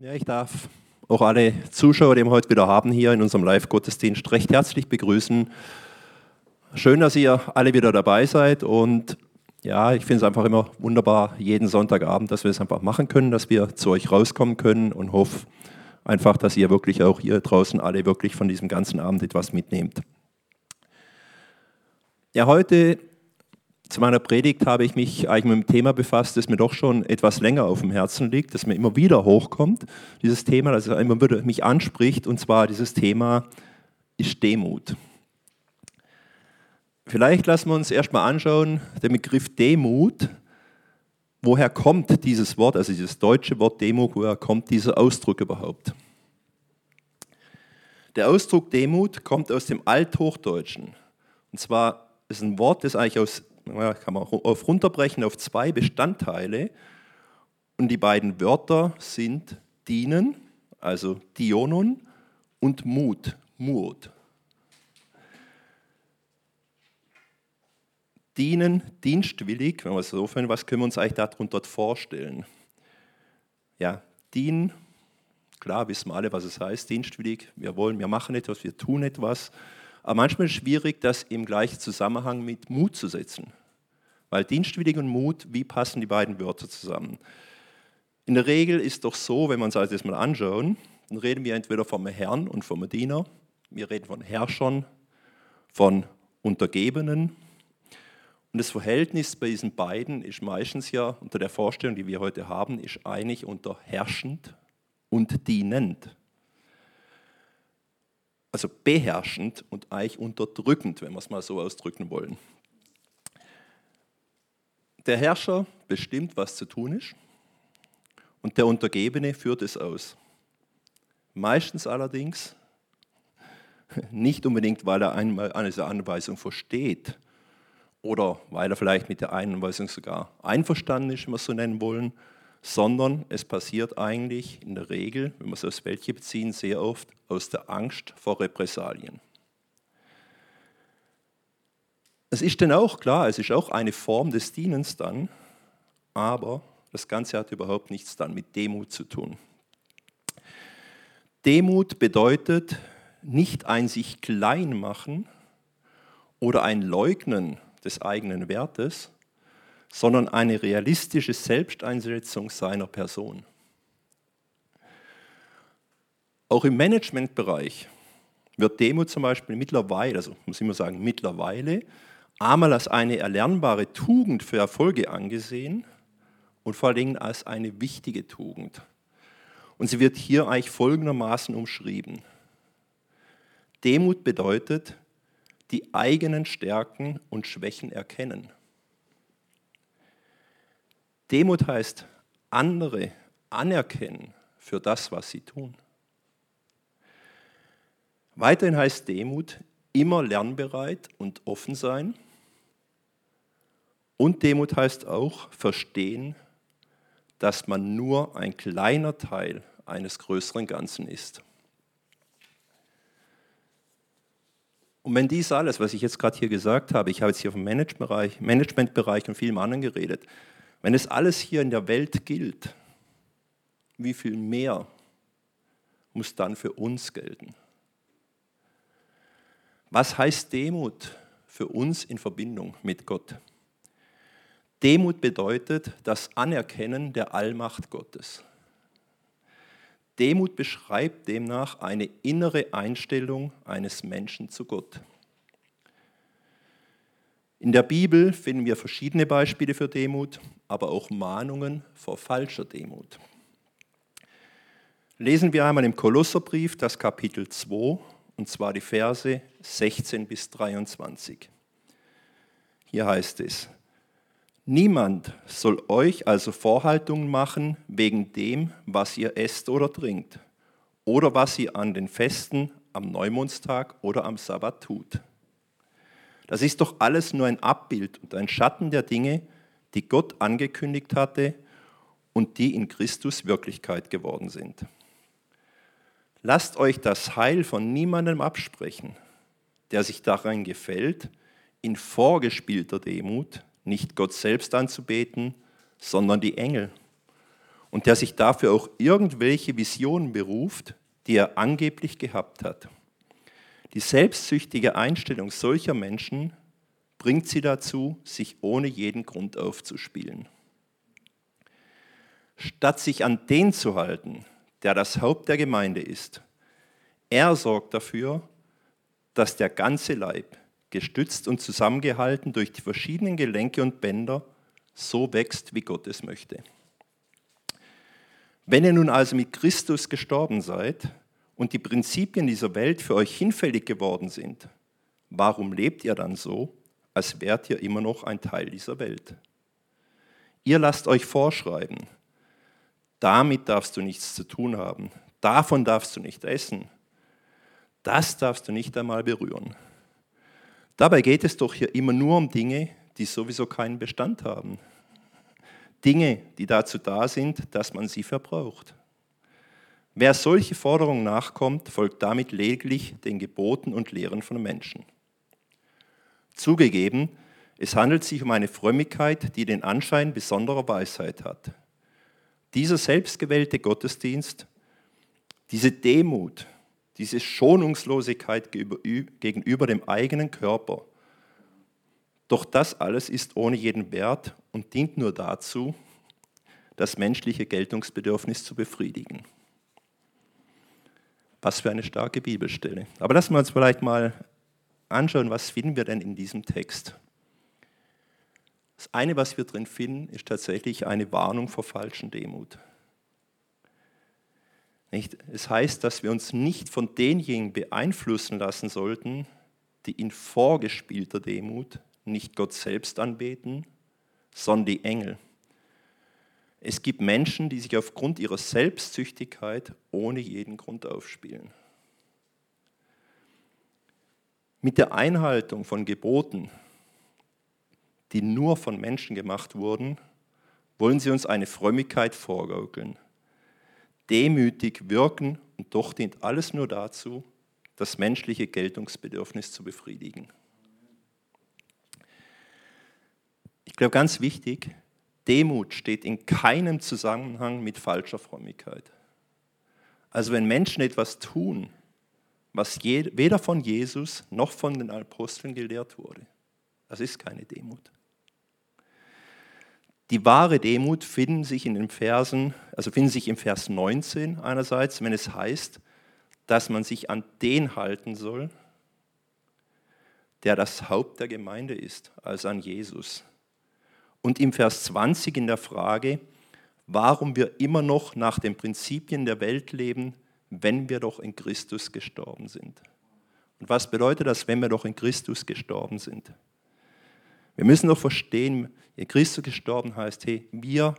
Ja, ich darf auch alle Zuschauer, die wir heute wieder haben hier in unserem Live-Gottesdienst, recht herzlich begrüßen. Schön, dass ihr alle wieder dabei seid und ja, ich finde es einfach immer wunderbar, jeden Sonntagabend, dass wir es einfach machen können, dass wir zu euch rauskommen können und hoffe einfach, dass ihr wirklich auch hier draußen alle wirklich von diesem ganzen Abend etwas mitnehmt. Ja, heute zu meiner Predigt habe ich mich eigentlich mit dem Thema befasst, das mir doch schon etwas länger auf dem Herzen liegt, das mir immer wieder hochkommt. Dieses Thema, das immer wieder mich anspricht, und zwar dieses Thema ist Demut. Vielleicht lassen wir uns erstmal anschauen, den Begriff Demut. Woher kommt dieses Wort, also dieses deutsche Wort Demut, woher kommt dieser Ausdruck überhaupt? Der Ausdruck Demut kommt aus dem Althochdeutschen. Und zwar ist ein Wort, das eigentlich aus kann man auf runterbrechen auf zwei Bestandteile. Und die beiden Wörter sind dienen, also Dionon, und Mut, Mut. Dienen, dienstwillig, wenn wir es so finden, was können wir uns eigentlich darunter vorstellen? Ja, dienen, klar wissen wir alle, was es heißt, dienstwillig. Wir wollen, wir machen etwas, wir tun etwas. Aber manchmal ist es schwierig, das im gleichen Zusammenhang mit Mut zu setzen. Weil dienstwillig und Mut, wie passen die beiden Wörter zusammen? In der Regel ist doch so, wenn wir uns das jetzt mal anschauen, dann reden wir entweder vom Herrn und vom Diener, wir reden von Herrschern, von Untergebenen. Und das Verhältnis bei diesen beiden ist meistens ja unter der Vorstellung, die wir heute haben, ist eigentlich unter herrschend und dienend. Also beherrschend und eigentlich unterdrückend, wenn wir es mal so ausdrücken wollen. Der Herrscher bestimmt, was zu tun ist und der Untergebene führt es aus. Meistens allerdings nicht unbedingt, weil er eine Anweisung versteht oder weil er vielleicht mit der Anweisung sogar einverstanden ist, wenn wir es so nennen wollen, sondern es passiert eigentlich in der Regel, wenn wir es aus welche beziehen, sehr oft aus der Angst vor Repressalien. Es ist dann auch klar, es ist auch eine Form des Dienens dann, aber das Ganze hat überhaupt nichts dann mit Demut zu tun. Demut bedeutet nicht ein sich klein machen oder ein Leugnen des eigenen Wertes, sondern eine realistische Selbsteinsetzung seiner Person. Auch im Managementbereich wird Demut zum Beispiel mittlerweile, also muss ich immer sagen mittlerweile, einmal als eine erlernbare Tugend für Erfolge angesehen und vor allem als eine wichtige Tugend. Und sie wird hier eigentlich folgendermaßen umschrieben. Demut bedeutet, die eigenen Stärken und Schwächen erkennen. Demut heißt, andere anerkennen für das, was sie tun. Weiterhin heißt Demut, immer lernbereit und offen sein und Demut heißt auch verstehen, dass man nur ein kleiner Teil eines größeren Ganzen ist. Und wenn dies alles, was ich jetzt gerade hier gesagt habe, ich habe jetzt hier vom Managementbereich, Managementbereich und vielem anderen geredet, wenn es alles hier in der Welt gilt, wie viel mehr muss dann für uns gelten? Was heißt Demut für uns in Verbindung mit Gott? Demut bedeutet das Anerkennen der Allmacht Gottes. Demut beschreibt demnach eine innere Einstellung eines Menschen zu Gott. In der Bibel finden wir verschiedene Beispiele für Demut, aber auch Mahnungen vor falscher Demut. Lesen wir einmal im Kolosserbrief das Kapitel 2, und zwar die Verse 16 bis 23. Hier heißt es, Niemand soll euch also Vorhaltungen machen wegen dem, was ihr esst oder trinkt oder was ihr an den Festen am Neumondstag oder am Sabbat tut. Das ist doch alles nur ein Abbild und ein Schatten der Dinge, die Gott angekündigt hatte und die in Christus Wirklichkeit geworden sind. Lasst euch das Heil von niemandem absprechen, der sich daran gefällt, in vorgespielter Demut nicht Gott selbst anzubeten, sondern die Engel. und der sich dafür auch irgendwelche Visionen beruft, die er angeblich gehabt hat. Die selbstsüchtige Einstellung solcher Menschen bringt sie dazu, sich ohne jeden Grund aufzuspielen. Statt sich an den zu halten, der das Haupt der Gemeinde ist, er sorgt dafür, dass der ganze Leib, gestützt und zusammengehalten durch die verschiedenen Gelenke und Bänder, so wächst, wie Gott es möchte. Wenn ihr nun also mit Christus gestorben seid und die Prinzipien dieser Welt für euch hinfällig geworden sind, warum lebt ihr dann so, als wärt ihr immer noch ein Teil dieser Welt? Ihr lasst euch vorschreiben, damit darfst du nichts zu tun haben, davon darfst du nicht essen, das darfst du nicht einmal berühren. Dabei geht es doch hier immer nur um Dinge, die sowieso keinen Bestand haben. Dinge, die dazu da sind, dass man sie verbraucht. Wer solche Forderungen nachkommt, folgt damit lediglich den Geboten und Lehren von Menschen. Zugegeben, es handelt sich um eine Frömmigkeit, die den Anschein besonderer Weisheit hat. Dieser selbstgewählte Gottesdienst, diese Demut, diese Schonungslosigkeit gegenüber dem eigenen Körper, doch das alles ist ohne jeden Wert und dient nur dazu, das menschliche Geltungsbedürfnis zu befriedigen. Was für eine starke Bibelstelle. Aber lassen wir uns vielleicht mal anschauen, was finden wir denn in diesem Text. Das eine, was wir drin finden, ist tatsächlich eine Warnung vor falschen Demut. Es heißt, dass wir uns nicht von denjenigen beeinflussen lassen sollten, die in vorgespielter Demut nicht Gott selbst anbeten, sondern die Engel. Es gibt Menschen, die sich aufgrund ihrer Selbstsüchtigkeit ohne jeden Grund aufspielen. Mit der Einhaltung von Geboten, die nur von Menschen gemacht wurden, wollen sie uns eine Frömmigkeit vorgaukeln. Demütig wirken und doch dient alles nur dazu, das menschliche Geltungsbedürfnis zu befriedigen. Ich glaube, ganz wichtig, Demut steht in keinem Zusammenhang mit falscher Frömmigkeit. Also wenn Menschen etwas tun, was weder von Jesus noch von den Aposteln gelehrt wurde, das ist keine Demut. Die wahre Demut finden sich in den Versen, also finden sich im Vers 19 einerseits, wenn es heißt, dass man sich an den halten soll, der das Haupt der Gemeinde ist, also an Jesus. Und im Vers 20 in der Frage, warum wir immer noch nach den Prinzipien der Welt leben, wenn wir doch in Christus gestorben sind. Und was bedeutet das, wenn wir doch in Christus gestorben sind? Wir müssen doch verstehen, in Christus gestorben heißt, hey, wir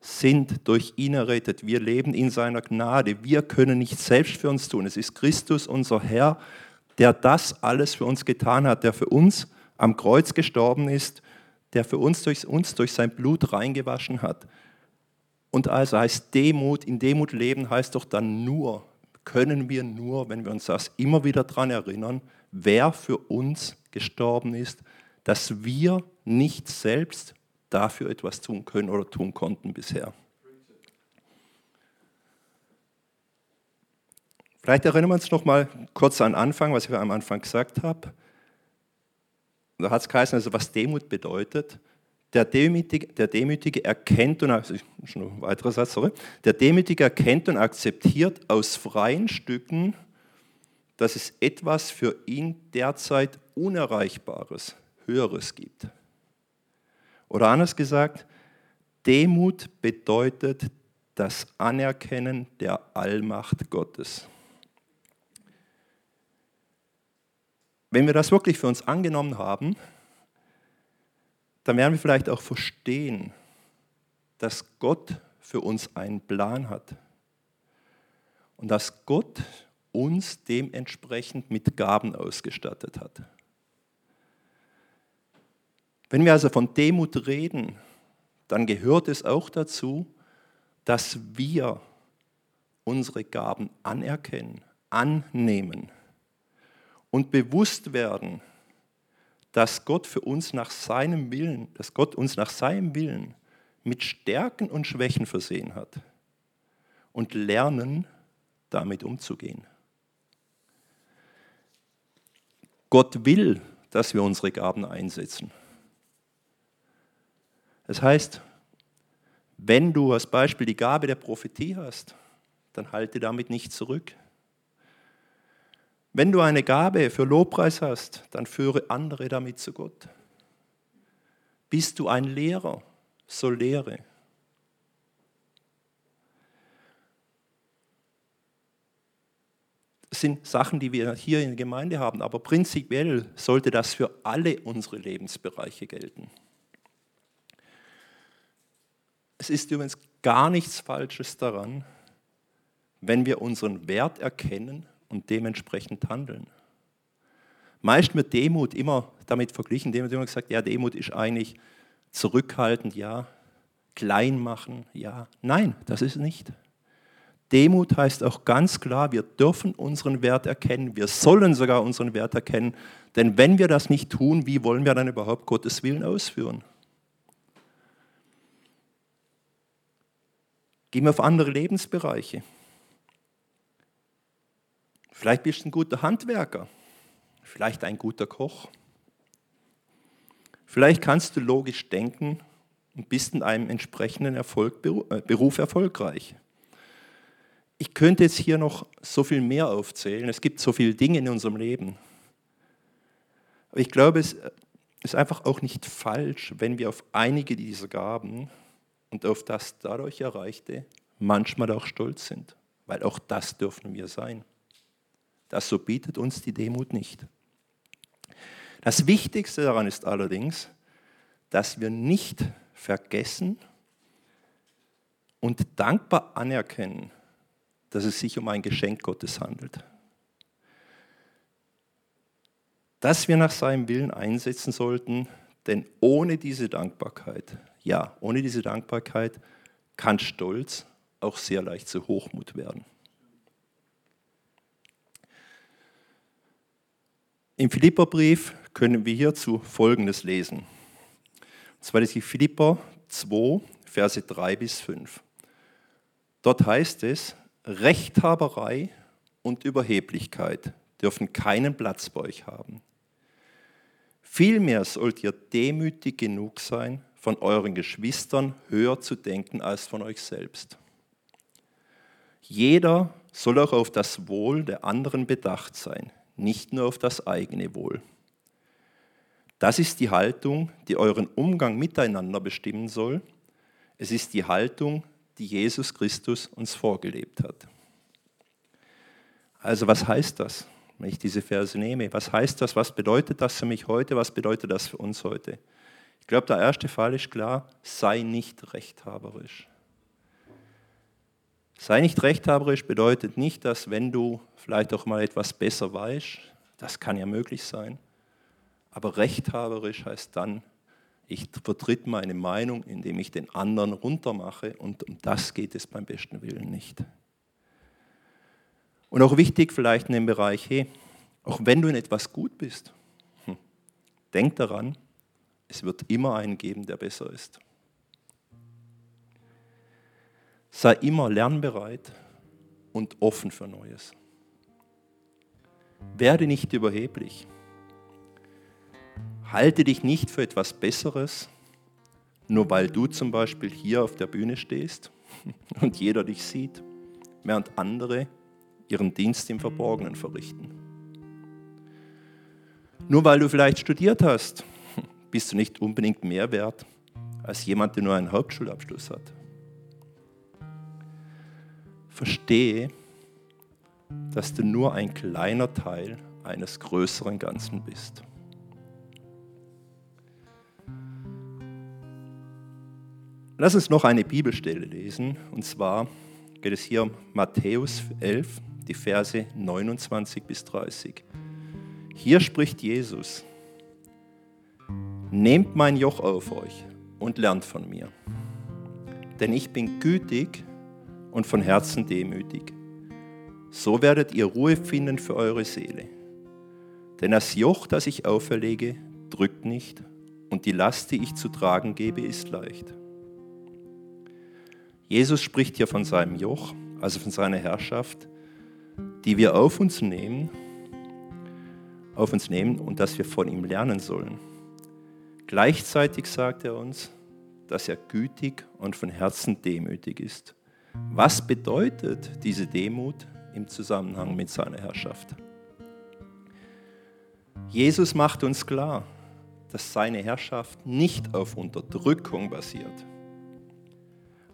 sind durch ihn errettet, wir leben in seiner Gnade, wir können nicht selbst für uns tun. Es ist Christus, unser Herr, der das alles für uns getan hat, der für uns am Kreuz gestorben ist der für uns durch, uns durch sein Blut reingewaschen hat. Und also heißt Demut, in Demut leben heißt doch dann nur, können wir nur, wenn wir uns das immer wieder daran erinnern, wer für uns gestorben ist, dass wir nicht selbst dafür etwas tun können oder tun konnten bisher. Vielleicht erinnern wir uns noch mal kurz an Anfang, was ich am Anfang gesagt habe. Da hat es geheißen, also was Demut bedeutet. Der Demütige, der Demütige erkennt und schon weiterer Satz, sorry. Der Demütige erkennt und akzeptiert aus freien Stücken, dass es etwas für ihn derzeit Unerreichbares, Höheres gibt. Oder anders gesagt, Demut bedeutet das Anerkennen der Allmacht Gottes. Wenn wir das wirklich für uns angenommen haben, dann werden wir vielleicht auch verstehen, dass Gott für uns einen Plan hat und dass Gott uns dementsprechend mit Gaben ausgestattet hat. Wenn wir also von Demut reden, dann gehört es auch dazu, dass wir unsere Gaben anerkennen, annehmen und bewusst werden, dass Gott für uns nach seinem Willen, dass Gott uns nach seinem Willen mit Stärken und Schwächen versehen hat und lernen, damit umzugehen. Gott will, dass wir unsere Gaben einsetzen. Das heißt, wenn du als Beispiel die Gabe der Prophetie hast, dann halte damit nicht zurück. Wenn du eine Gabe für Lobpreis hast, dann führe andere damit zu Gott. Bist du ein Lehrer, so lehre. Das sind Sachen, die wir hier in der Gemeinde haben, aber prinzipiell sollte das für alle unsere Lebensbereiche gelten. Es ist übrigens gar nichts Falsches daran, wenn wir unseren Wert erkennen und dementsprechend handeln. Meist wird Demut immer damit verglichen, dem wird immer gesagt, ja, Demut ist eigentlich zurückhaltend, ja, klein machen, ja. Nein, das ist nicht. Demut heißt auch ganz klar, wir dürfen unseren Wert erkennen, wir sollen sogar unseren Wert erkennen, denn wenn wir das nicht tun, wie wollen wir dann überhaupt Gottes Willen ausführen? Gehen wir auf andere Lebensbereiche. Vielleicht bist du ein guter Handwerker, vielleicht ein guter Koch. Vielleicht kannst du logisch denken und bist in einem entsprechenden Erfolg, äh, Beruf erfolgreich. Ich könnte jetzt hier noch so viel mehr aufzählen. Es gibt so viele Dinge in unserem Leben. Aber ich glaube, es ist einfach auch nicht falsch, wenn wir auf einige dieser Gaben und auf das dadurch Erreichte manchmal auch stolz sind, weil auch das dürfen wir sein. Das so bietet uns die Demut nicht. Das Wichtigste daran ist allerdings, dass wir nicht vergessen und dankbar anerkennen, dass es sich um ein Geschenk Gottes handelt. Dass wir nach seinem Willen einsetzen sollten, denn ohne diese Dankbarkeit, ja, ohne diese Dankbarkeit kann Stolz auch sehr leicht zu Hochmut werden. Im Philipperbrief können wir hierzu Folgendes lesen. Und zwar ist Philipper 2, Verse 3 bis 5. Dort heißt es, Rechthaberei und Überheblichkeit dürfen keinen Platz bei euch haben. Vielmehr sollt ihr demütig genug sein, von euren Geschwistern höher zu denken als von euch selbst. Jeder soll auch auf das Wohl der anderen bedacht sein, nicht nur auf das eigene Wohl. Das ist die Haltung, die euren Umgang miteinander bestimmen soll. Es ist die Haltung, die Jesus Christus uns vorgelebt hat. Also was heißt das, wenn ich diese Verse nehme? Was heißt das? Was bedeutet das für mich heute? Was bedeutet das für uns heute? Ich glaube, der erste Fall ist klar, sei nicht rechthaberisch. Sei nicht rechthaberisch bedeutet nicht, dass wenn du vielleicht auch mal etwas besser weißt, das kann ja möglich sein, aber rechthaberisch heißt dann, ich vertritt meine Meinung, indem ich den anderen runtermache und um das geht es beim besten Willen nicht. Und auch wichtig vielleicht in dem Bereich, hey, auch wenn du in etwas gut bist, hm, denk daran, es wird immer einen geben, der besser ist. Sei immer lernbereit und offen für Neues. Werde nicht überheblich. Halte dich nicht für etwas Besseres, nur weil du zum Beispiel hier auf der Bühne stehst und jeder dich sieht, während andere ihren Dienst im Verborgenen verrichten. Nur weil du vielleicht studiert hast, bist du nicht unbedingt mehr wert als jemand, der nur einen Hauptschulabschluss hat verstehe, dass du nur ein kleiner Teil eines größeren Ganzen bist. Lass uns noch eine Bibelstelle lesen, und zwar geht es hier um Matthäus 11, die Verse 29 bis 30. Hier spricht Jesus, Nehmt mein Joch auf euch und lernt von mir, denn ich bin gütig und von Herzen demütig. So werdet ihr Ruhe finden für eure Seele. Denn das Joch, das ich auferlege, drückt nicht und die Last, die ich zu tragen gebe, ist leicht. Jesus spricht hier von seinem Joch, also von seiner Herrschaft, die wir auf uns nehmen, auf uns nehmen und dass wir von ihm lernen sollen. Gleichzeitig sagt er uns, dass er gütig und von Herzen demütig ist. Was bedeutet diese Demut im Zusammenhang mit seiner Herrschaft? Jesus macht uns klar, dass seine Herrschaft nicht auf Unterdrückung basiert.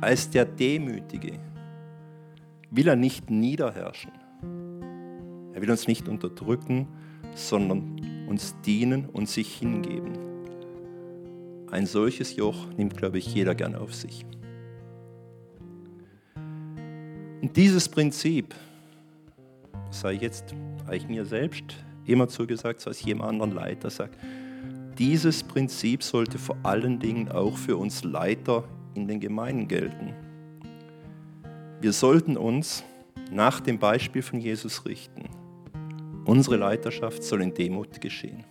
Als der Demütige will er nicht niederherrschen. Er will uns nicht unterdrücken, sondern uns dienen und sich hingeben. Ein solches Joch nimmt, glaube ich, jeder gern auf sich. Und dieses Prinzip, sei jetzt eigentlich mir selbst immer zugesagt, als jedem anderen Leiter sagt, dieses Prinzip sollte vor allen Dingen auch für uns Leiter in den Gemeinden gelten. Wir sollten uns nach dem Beispiel von Jesus richten. Unsere Leiterschaft soll in Demut geschehen.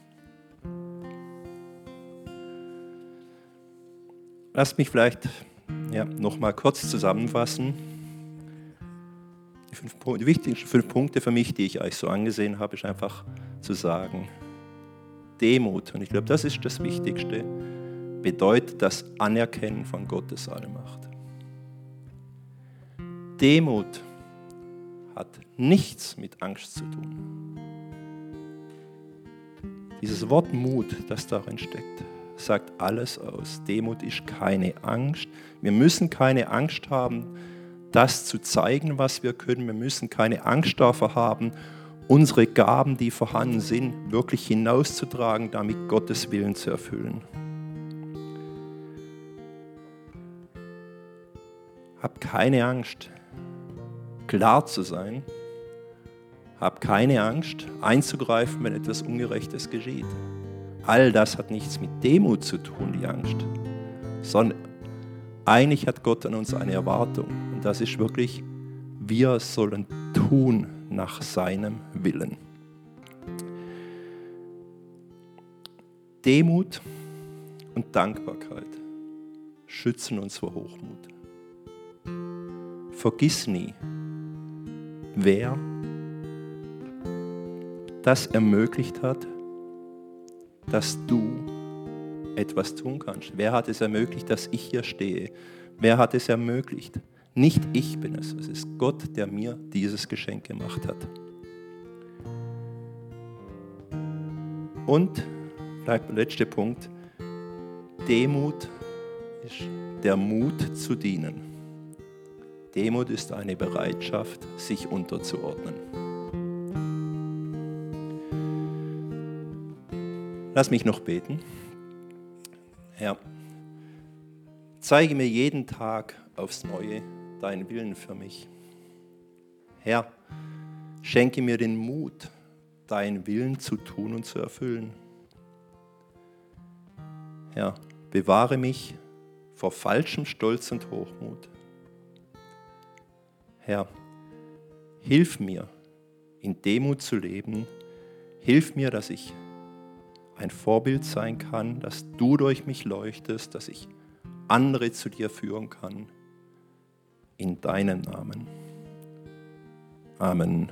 Lasst mich vielleicht ja, noch mal kurz zusammenfassen. Die, fünf, die wichtigsten fünf Punkte für mich, die ich euch so angesehen habe, ist einfach zu sagen, Demut, und ich glaube, das ist das Wichtigste, bedeutet das Anerkennen von Gottes Allmacht. Demut hat nichts mit Angst zu tun. Dieses Wort Mut, das darin steckt, sagt alles aus. Demut ist keine Angst. Wir müssen keine Angst haben, das zu zeigen, was wir können. Wir müssen keine Angst davor haben, unsere Gaben, die vorhanden sind, wirklich hinauszutragen, damit Gottes Willen zu erfüllen. Hab keine Angst, klar zu sein. Hab keine Angst, einzugreifen, wenn etwas Ungerechtes geschieht. All das hat nichts mit Demut zu tun, die Angst, sondern eigentlich hat Gott an uns eine Erwartung. Und das ist wirklich, wir sollen tun nach seinem Willen. Demut und Dankbarkeit schützen uns vor Hochmut. Vergiss nie, wer das ermöglicht hat, dass du etwas tun kannst. Wer hat es ermöglicht, dass ich hier stehe? Wer hat es ermöglicht? Nicht ich bin es, es ist Gott, der mir dieses Geschenk gemacht hat. Und, bleibt der letzte Punkt, Demut ist der Mut zu dienen. Demut ist eine Bereitschaft, sich unterzuordnen. Lass mich noch beten. Herr, zeige mir jeden Tag aufs Neue deinen Willen für mich. Herr, schenke mir den Mut, deinen Willen zu tun und zu erfüllen. Herr, bewahre mich vor falschem Stolz und Hochmut. Herr, hilf mir, in Demut zu leben. Hilf mir, dass ich ein Vorbild sein kann, dass du durch mich leuchtest, dass ich andere zu dir führen kann. In deinem Namen. Amen.